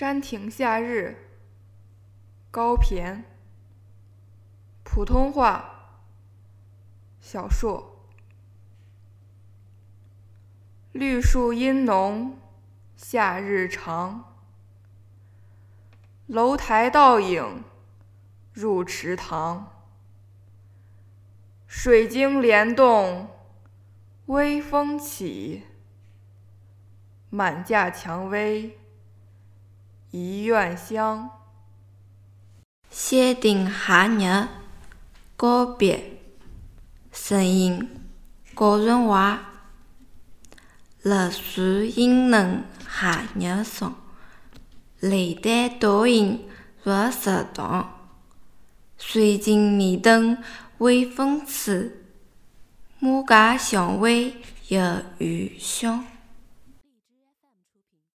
山亭夏日，高骈。普通话小说。绿树阴浓，夏日长。楼台倒影入池塘。水晶帘动，微风起。满架蔷薇一院香。山亭夏日，告别。声音：高润华。绿树阴浓，夏日长。楼台倒影入池塘。水晶帘动，微风起。满架蔷薇一院香。